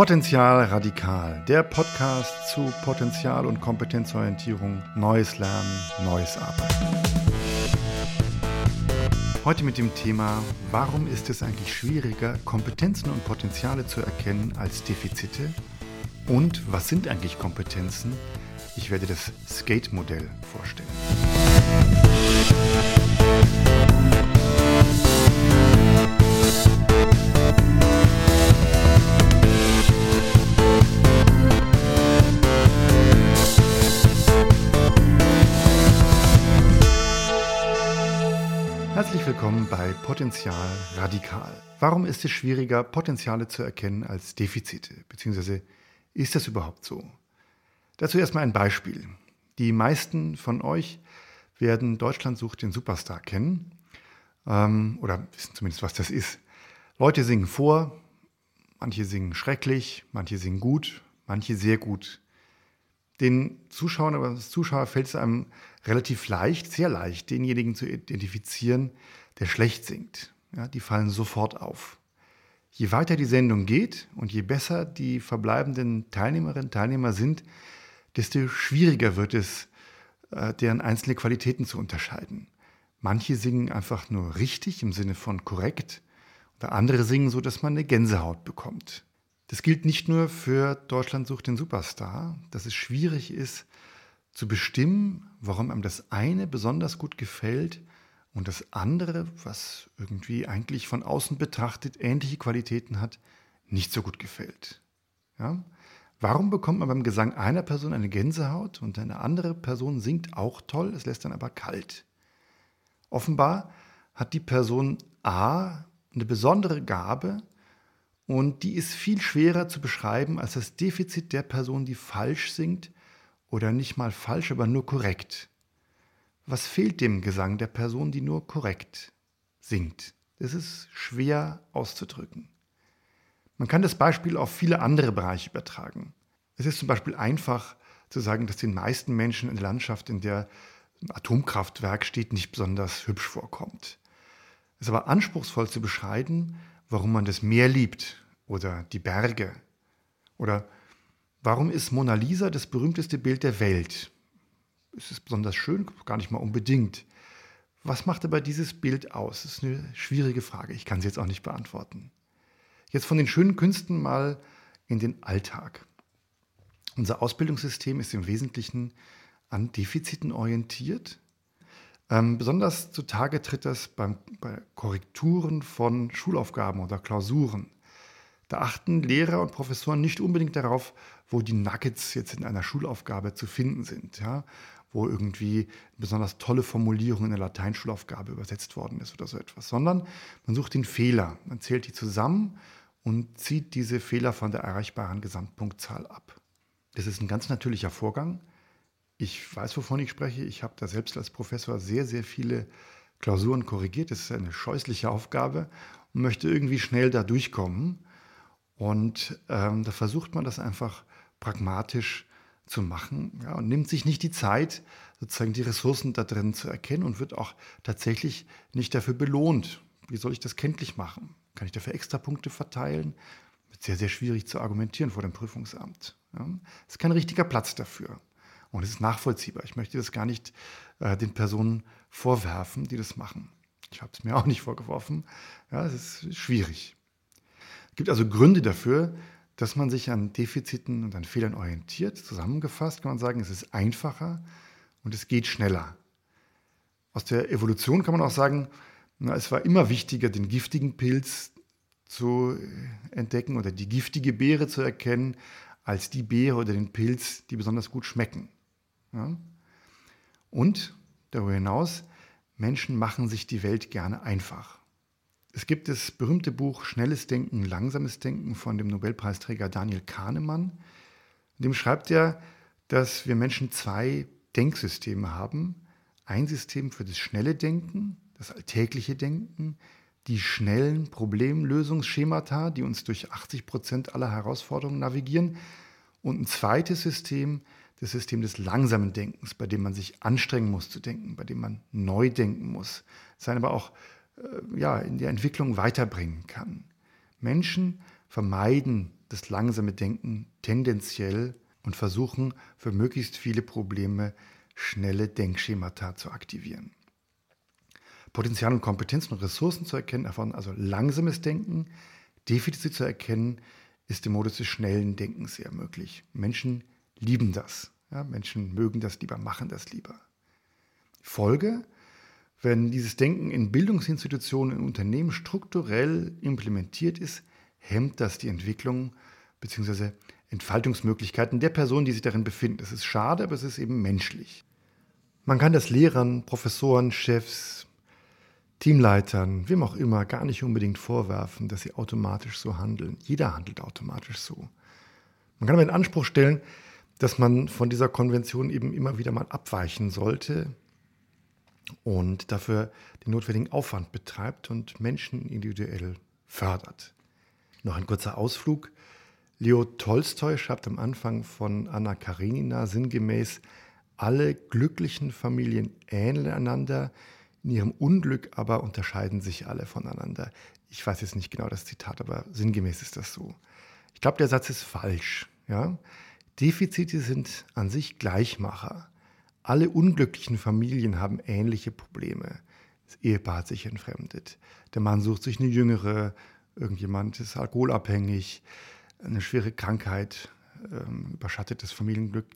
Potenzial Radikal, der Podcast zu Potenzial- und Kompetenzorientierung, Neues Lernen, Neues Arbeiten. Heute mit dem Thema, warum ist es eigentlich schwieriger, Kompetenzen und Potenziale zu erkennen als Defizite? Und was sind eigentlich Kompetenzen? Ich werde das Skate-Modell vorstellen. Willkommen bei Potenzial Radikal. Warum ist es schwieriger, Potenziale zu erkennen als Defizite? Beziehungsweise ist das überhaupt so? Dazu erstmal ein Beispiel. Die meisten von euch werden Deutschland sucht den Superstar kennen ähm, oder wissen zumindest, was das ist. Leute singen vor, manche singen schrecklich, manche singen gut, manche sehr gut. Den Zuschauern aber als Zuschauer fällt es einem relativ leicht, sehr leicht, denjenigen zu identifizieren, der schlecht singt. Ja, die fallen sofort auf. Je weiter die Sendung geht und je besser die verbleibenden Teilnehmerinnen und Teilnehmer sind, desto schwieriger wird es, äh, deren einzelne Qualitäten zu unterscheiden. Manche singen einfach nur richtig im Sinne von korrekt, oder andere singen so, dass man eine Gänsehaut bekommt. Das gilt nicht nur für Deutschland sucht den Superstar, dass es schwierig ist zu bestimmen, warum einem das eine besonders gut gefällt und das andere, was irgendwie eigentlich von außen betrachtet ähnliche Qualitäten hat, nicht so gut gefällt. Ja? Warum bekommt man beim Gesang einer Person eine Gänsehaut und eine andere Person singt auch toll, es lässt dann aber kalt? Offenbar hat die Person A eine besondere Gabe, und die ist viel schwerer zu beschreiben als das Defizit der Person, die falsch singt oder nicht mal falsch, aber nur korrekt. Was fehlt dem Gesang der Person, die nur korrekt singt? Das ist schwer auszudrücken. Man kann das Beispiel auf viele andere Bereiche übertragen. Es ist zum Beispiel einfach zu sagen, dass den meisten Menschen in der Landschaft, in der ein Atomkraftwerk steht, nicht besonders hübsch vorkommt. Es ist aber anspruchsvoll zu beschreiben, warum man das Meer liebt oder die Berge. Oder warum ist Mona Lisa das berühmteste Bild der Welt? Ist es besonders schön? Gar nicht mal unbedingt. Was macht aber dieses Bild aus? Das ist eine schwierige Frage. Ich kann sie jetzt auch nicht beantworten. Jetzt von den schönen Künsten mal in den Alltag. Unser Ausbildungssystem ist im Wesentlichen an Defiziten orientiert. Ähm, besonders zutage tritt das beim, bei Korrekturen von Schulaufgaben oder Klausuren. Da achten Lehrer und Professoren nicht unbedingt darauf, wo die Nuggets jetzt in einer Schulaufgabe zu finden sind, ja? wo irgendwie besonders tolle Formulierung in der Lateinschulaufgabe übersetzt worden ist oder so etwas, sondern man sucht den Fehler, man zählt die zusammen und zieht diese Fehler von der erreichbaren Gesamtpunktzahl ab. Das ist ein ganz natürlicher Vorgang. Ich weiß, wovon ich spreche. Ich habe da selbst als Professor sehr, sehr viele Klausuren korrigiert. Das ist eine scheußliche Aufgabe und möchte irgendwie schnell da durchkommen. Und ähm, da versucht man das einfach pragmatisch zu machen ja, und nimmt sich nicht die Zeit, sozusagen die Ressourcen da drin zu erkennen und wird auch tatsächlich nicht dafür belohnt. Wie soll ich das kenntlich machen? Kann ich dafür extra Punkte verteilen? Wird sehr, sehr schwierig zu argumentieren vor dem Prüfungsamt. Es ja. ist kein richtiger Platz dafür. Und es ist nachvollziehbar. Ich möchte das gar nicht äh, den Personen vorwerfen, die das machen. Ich habe es mir auch nicht vorgeworfen. Ja, es ist schwierig. Es gibt also Gründe dafür, dass man sich an Defiziten und an Fehlern orientiert. Zusammengefasst kann man sagen, es ist einfacher und es geht schneller. Aus der Evolution kann man auch sagen, na, es war immer wichtiger, den giftigen Pilz zu entdecken oder die giftige Beere zu erkennen, als die Beere oder den Pilz, die besonders gut schmecken. Ja? Und darüber hinaus, Menschen machen sich die Welt gerne einfach. Es gibt das berühmte Buch Schnelles Denken, Langsames Denken von dem Nobelpreisträger Daniel Kahnemann. In dem schreibt er, dass wir Menschen zwei Denksysteme haben. Ein System für das schnelle Denken, das alltägliche Denken, die schnellen Problemlösungsschemata, die uns durch 80 Prozent aller Herausforderungen navigieren. Und ein zweites System, das System des langsamen Denkens, bei dem man sich anstrengen muss zu denken, bei dem man neu denken muss, sein aber auch ja, in der Entwicklung weiterbringen kann. Menschen vermeiden das langsame Denken tendenziell und versuchen für möglichst viele Probleme schnelle Denkschemata zu aktivieren. Potenzial und Kompetenzen und Ressourcen zu erkennen, erfordern also langsames Denken. Defizite zu erkennen, ist im Modus des schnellen Denkens sehr möglich. Menschen lieben das. Ja, Menschen mögen das lieber, machen das lieber. Folge, wenn dieses Denken in Bildungsinstitutionen, in Unternehmen strukturell implementiert ist, hemmt das die Entwicklung bzw. Entfaltungsmöglichkeiten der Personen, die sich darin befinden. Das ist schade, aber es ist eben menschlich. Man kann das Lehrern, Professoren, Chefs, Teamleitern, wem auch immer, gar nicht unbedingt vorwerfen, dass sie automatisch so handeln. Jeder handelt automatisch so. Man kann aber in Anspruch stellen, dass man von dieser Konvention eben immer wieder mal abweichen sollte und dafür den notwendigen Aufwand betreibt und Menschen individuell fördert. Noch ein kurzer Ausflug. Leo Tolstoi schreibt am Anfang von Anna Karenina sinngemäß, alle glücklichen Familien ähneln einander, in ihrem Unglück aber unterscheiden sich alle voneinander. Ich weiß jetzt nicht genau das Zitat, aber sinngemäß ist das so. Ich glaube, der Satz ist falsch. Ja? Defizite sind an sich Gleichmacher. Alle unglücklichen Familien haben ähnliche Probleme. Das Ehepaar hat sich entfremdet. Der Mann sucht sich eine jüngere, irgendjemand ist alkoholabhängig, eine schwere Krankheit ähm, überschattet das Familienglück.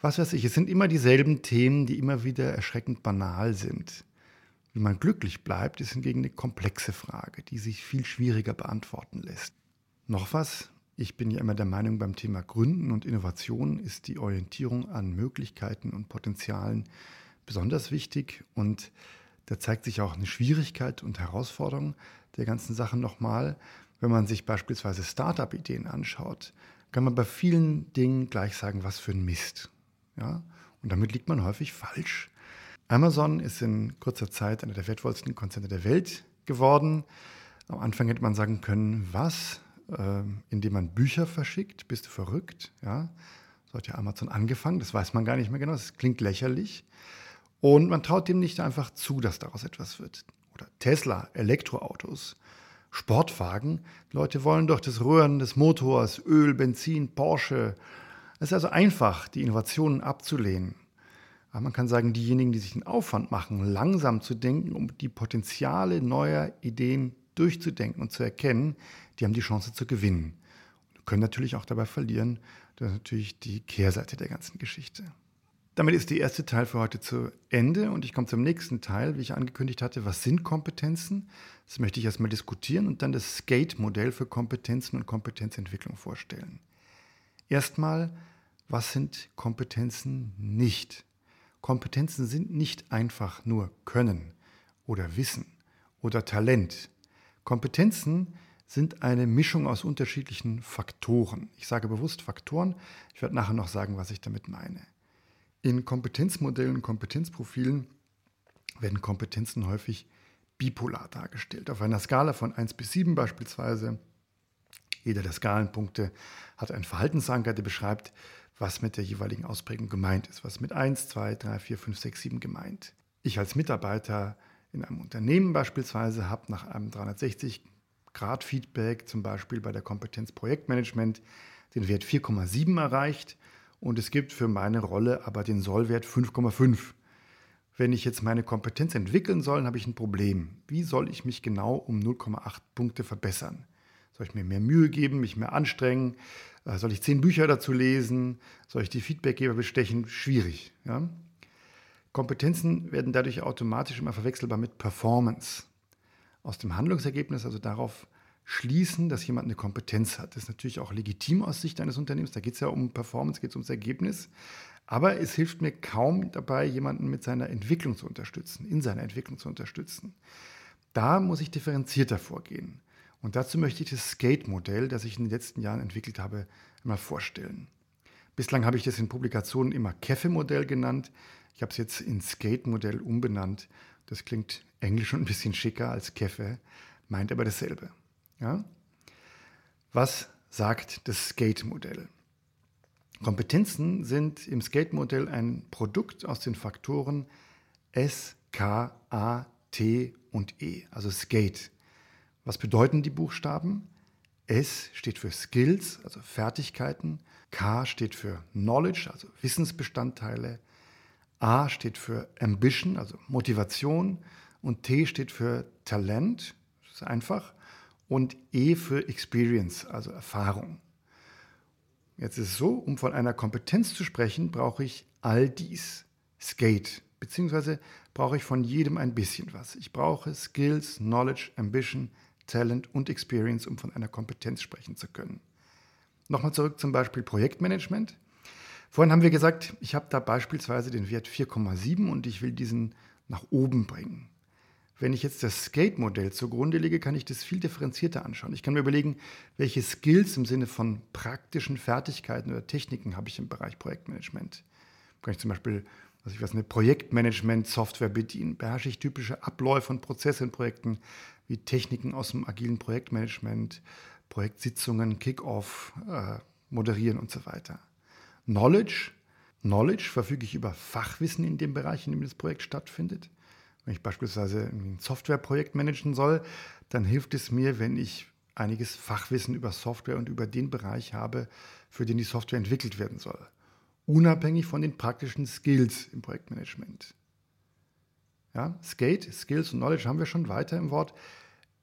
Was weiß ich, es sind immer dieselben Themen, die immer wieder erschreckend banal sind. Wie man glücklich bleibt, ist hingegen eine komplexe Frage, die sich viel schwieriger beantworten lässt. Noch was, ich bin ja immer der Meinung, beim Thema Gründen und Innovation ist die Orientierung an Möglichkeiten und Potenzialen besonders wichtig und da zeigt sich auch eine Schwierigkeit und Herausforderung der ganzen Sache nochmal. Wenn man sich beispielsweise Startup-Ideen anschaut, kann man bei vielen Dingen gleich sagen, was für ein Mist. Ja? Und damit liegt man häufig falsch. Amazon ist in kurzer Zeit einer der wertvollsten Konzerne der Welt geworden. Am Anfang hätte man sagen können, was, äh, indem man Bücher verschickt, bist du verrückt? Ja, so hat ja Amazon angefangen, das weiß man gar nicht mehr genau, das klingt lächerlich. Und man traut dem nicht einfach zu, dass daraus etwas wird. Oder Tesla, Elektroautos, Sportwagen. Die Leute wollen doch das Röhren des Motors, Öl, Benzin, Porsche. Es ist also einfach, die Innovationen abzulehnen. Aber man kann sagen, diejenigen, die sich den Aufwand machen, langsam zu denken, um die Potenziale neuer Ideen durchzudenken und zu erkennen, die haben die Chance zu gewinnen. Und können natürlich auch dabei verlieren. Das ist natürlich die Kehrseite der ganzen Geschichte. Damit ist der erste Teil für heute zu Ende und ich komme zum nächsten Teil, wie ich angekündigt hatte. Was sind Kompetenzen? Das möchte ich erstmal diskutieren und dann das Skate-Modell für Kompetenzen und Kompetenzentwicklung vorstellen. Erstmal, was sind Kompetenzen nicht? Kompetenzen sind nicht einfach nur Können oder Wissen oder Talent. Kompetenzen sind eine Mischung aus unterschiedlichen Faktoren. Ich sage bewusst Faktoren. Ich werde nachher noch sagen, was ich damit meine. In Kompetenzmodellen Kompetenzprofilen werden Kompetenzen häufig bipolar dargestellt. Auf einer Skala von 1 bis 7 beispielsweise. Jeder der Skalenpunkte hat einen Verhaltensanker, der beschreibt, was mit der jeweiligen Ausprägung gemeint ist, was mit 1, 2, 3, 4, 5, 6, 7 gemeint. Ich als Mitarbeiter in einem Unternehmen beispielsweise habe nach einem 360-Grad-Feedback, zum Beispiel bei der Kompetenz Projektmanagement, den Wert 4,7 erreicht und es gibt für meine Rolle aber den Sollwert 5,5. Wenn ich jetzt meine Kompetenz entwickeln soll, habe ich ein Problem. Wie soll ich mich genau um 0,8 Punkte verbessern? Soll ich mir mehr Mühe geben, mich mehr anstrengen? Äh, soll ich zehn Bücher dazu lesen? Soll ich die Feedbackgeber bestechen? Schwierig. Ja? Kompetenzen werden dadurch automatisch immer verwechselbar mit Performance. Aus dem Handlungsergebnis, also darauf schließen, dass jemand eine Kompetenz hat. Das ist natürlich auch legitim aus Sicht eines Unternehmens. Da geht es ja um Performance, geht es ums Ergebnis. Aber es hilft mir kaum dabei, jemanden mit seiner Entwicklung zu unterstützen, in seiner Entwicklung zu unterstützen. Da muss ich differenzierter vorgehen. Und dazu möchte ich das Skate-Modell, das ich in den letzten Jahren entwickelt habe, einmal vorstellen. Bislang habe ich das in Publikationen immer Keffe-Modell genannt. Ich habe es jetzt in Skate-Modell umbenannt. Das klingt englisch und ein bisschen schicker als Keffe, meint aber dasselbe. Ja? Was sagt das Skate-Modell? Kompetenzen sind im Skate-Modell ein Produkt aus den Faktoren S, K, A, T und E, also Skate. Was bedeuten die Buchstaben? S steht für Skills, also Fertigkeiten. K steht für Knowledge, also Wissensbestandteile. A steht für Ambition, also Motivation. Und T steht für Talent, das ist einfach. Und E für Experience, also Erfahrung. Jetzt ist es so, um von einer Kompetenz zu sprechen, brauche ich all dies. Skate, beziehungsweise brauche ich von jedem ein bisschen was. Ich brauche Skills, Knowledge, Ambition, Talent und Experience, um von einer Kompetenz sprechen zu können. Nochmal zurück zum Beispiel Projektmanagement. Vorhin haben wir gesagt, ich habe da beispielsweise den Wert 4,7 und ich will diesen nach oben bringen. Wenn ich jetzt das Skate-Modell zugrunde lege, kann ich das viel differenzierter anschauen. Ich kann mir überlegen, welche Skills im Sinne von praktischen Fertigkeiten oder Techniken habe ich im Bereich Projektmanagement. Kann ich zum Beispiel also ich weiß, eine Projektmanagement-Software bedienen? Beherrsche ich typische Abläufe und Prozesse in Projekten wie Techniken aus dem agilen Projektmanagement, Projektsitzungen, Kick-Off, äh, moderieren und so weiter? Knowledge. Knowledge verfüge ich über Fachwissen in dem Bereich, in dem das Projekt stattfindet. Wenn ich beispielsweise ein Softwareprojekt managen soll, dann hilft es mir, wenn ich einiges Fachwissen über Software und über den Bereich habe, für den die Software entwickelt werden soll unabhängig von den praktischen Skills im Projektmanagement. Ja, Skate, Skills und Knowledge haben wir schon weiter im Wort.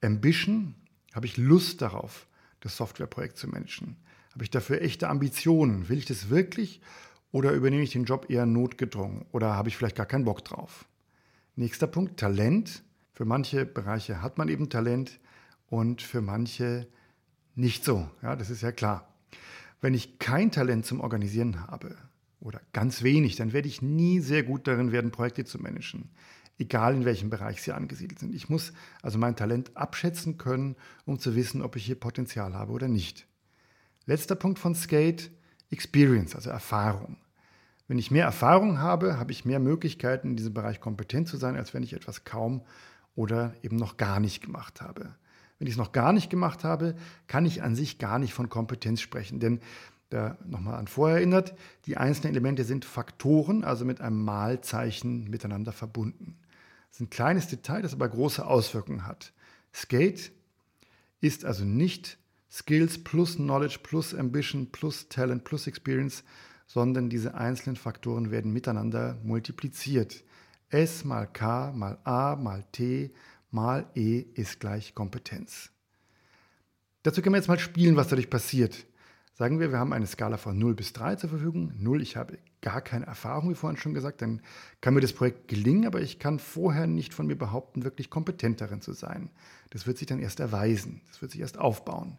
Ambition, habe ich Lust darauf, das Softwareprojekt zu managen? Habe ich dafür echte Ambitionen? Will ich das wirklich oder übernehme ich den Job eher notgedrungen oder habe ich vielleicht gar keinen Bock drauf? Nächster Punkt, Talent. Für manche Bereiche hat man eben Talent und für manche nicht so. Ja, das ist ja klar. Wenn ich kein Talent zum Organisieren habe, oder ganz wenig, dann werde ich nie sehr gut darin werden, Projekte zu managen. Egal in welchem Bereich sie angesiedelt sind. Ich muss also mein Talent abschätzen können, um zu wissen, ob ich hier Potenzial habe oder nicht. Letzter Punkt von Skate, Experience, also Erfahrung. Wenn ich mehr Erfahrung habe, habe ich mehr Möglichkeiten, in diesem Bereich kompetent zu sein, als wenn ich etwas kaum oder eben noch gar nicht gemacht habe. Wenn ich es noch gar nicht gemacht habe, kann ich an sich gar nicht von Kompetenz sprechen, denn da nochmal an vorher erinnert, die einzelnen Elemente sind Faktoren, also mit einem Malzeichen miteinander verbunden. Das ist ein kleines Detail, das aber große Auswirkungen hat. Skate ist also nicht Skills plus Knowledge plus Ambition plus Talent plus Experience, sondern diese einzelnen Faktoren werden miteinander multipliziert. S mal K mal A mal T mal E ist gleich Kompetenz. Dazu können wir jetzt mal spielen, was dadurch passiert. Sagen wir, wir haben eine Skala von 0 bis 3 zur Verfügung. 0, ich habe gar keine Erfahrung, wie vorhin schon gesagt, dann kann mir das Projekt gelingen, aber ich kann vorher nicht von mir behaupten, wirklich kompetent darin zu sein. Das wird sich dann erst erweisen, das wird sich erst aufbauen.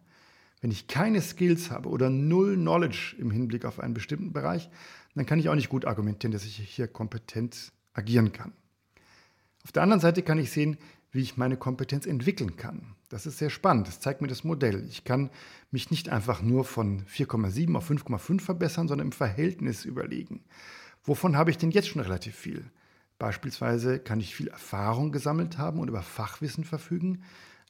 Wenn ich keine Skills habe oder null Knowledge im Hinblick auf einen bestimmten Bereich, dann kann ich auch nicht gut argumentieren, dass ich hier kompetent agieren kann. Auf der anderen Seite kann ich sehen, wie ich meine Kompetenz entwickeln kann. Das ist sehr spannend. Das zeigt mir das Modell. Ich kann mich nicht einfach nur von 4,7 auf 5,5 verbessern, sondern im Verhältnis überlegen. Wovon habe ich denn jetzt schon relativ viel? Beispielsweise kann ich viel Erfahrung gesammelt haben und über Fachwissen verfügen,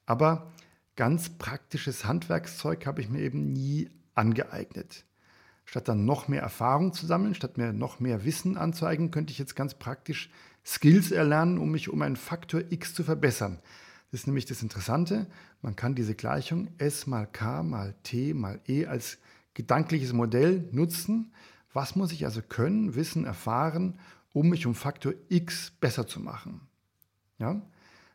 aber ganz praktisches Handwerkszeug habe ich mir eben nie angeeignet. Statt dann noch mehr Erfahrung zu sammeln, statt mir noch mehr Wissen anzueignen, könnte ich jetzt ganz praktisch Skills erlernen, um mich um einen Faktor x zu verbessern. Das ist nämlich das Interessante. Man kann diese Gleichung S mal K mal T mal E als gedankliches Modell nutzen. Was muss ich also können, wissen, erfahren, um mich um Faktor x besser zu machen? Ja?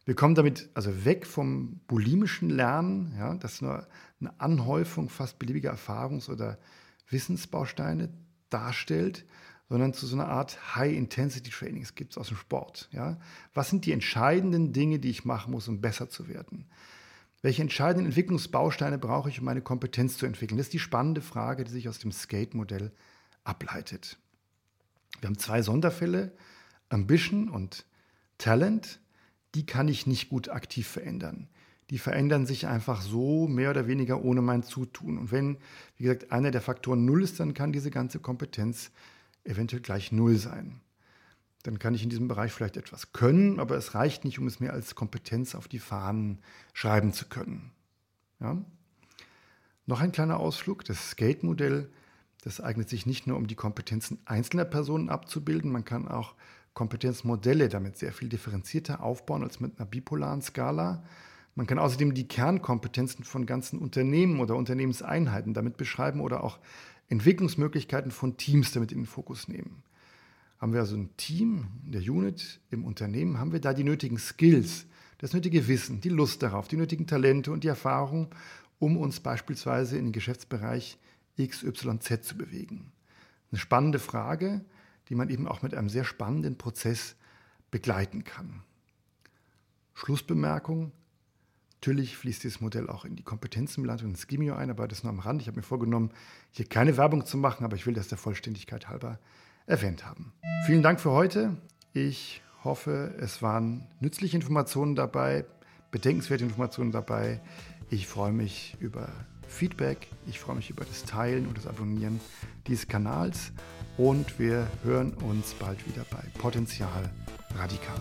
Wir kommen damit also weg vom bulimischen Lernen, ja, das nur eine Anhäufung fast beliebiger Erfahrungs- oder Wissensbausteine darstellt, sondern zu so einer Art High-Intensity-Trainings gibt es aus dem Sport. Ja? Was sind die entscheidenden Dinge, die ich machen muss, um besser zu werden? Welche entscheidenden Entwicklungsbausteine brauche ich, um meine Kompetenz zu entwickeln? Das ist die spannende Frage, die sich aus dem Skate-Modell ableitet. Wir haben zwei Sonderfälle, Ambition und Talent. Die kann ich nicht gut aktiv verändern. Die verändern sich einfach so mehr oder weniger ohne mein Zutun. Und wenn, wie gesagt, einer der Faktoren null ist, dann kann diese ganze Kompetenz eventuell gleich Null sein. Dann kann ich in diesem Bereich vielleicht etwas können, aber es reicht nicht, um es mir als Kompetenz auf die Fahnen schreiben zu können. Ja? Noch ein kleiner Ausflug. Das Skate-Modell, das eignet sich nicht nur, um die Kompetenzen einzelner Personen abzubilden, man kann auch Kompetenzmodelle damit sehr viel differenzierter aufbauen als mit einer bipolaren Skala. Man kann außerdem die Kernkompetenzen von ganzen Unternehmen oder Unternehmenseinheiten damit beschreiben oder auch Entwicklungsmöglichkeiten von Teams damit in den Fokus nehmen. Haben wir also ein Team der Unit im Unternehmen, haben wir da die nötigen Skills, das nötige Wissen, die Lust darauf, die nötigen Talente und die Erfahrung, um uns beispielsweise in den Geschäftsbereich XYZ zu bewegen. Eine spannende Frage, die man eben auch mit einem sehr spannenden Prozess begleiten kann. Schlussbemerkung. Natürlich fließt dieses Modell auch in die Kompetenzenbilanz und ins Gimio ein, aber das nur am Rand. Ich habe mir vorgenommen, hier keine Werbung zu machen, aber ich will das der Vollständigkeit halber erwähnt haben. Vielen Dank für heute. Ich hoffe, es waren nützliche Informationen dabei, bedenkenswerte Informationen dabei. Ich freue mich über Feedback, ich freue mich über das Teilen und das Abonnieren dieses Kanals und wir hören uns bald wieder bei Potenzial Radikal.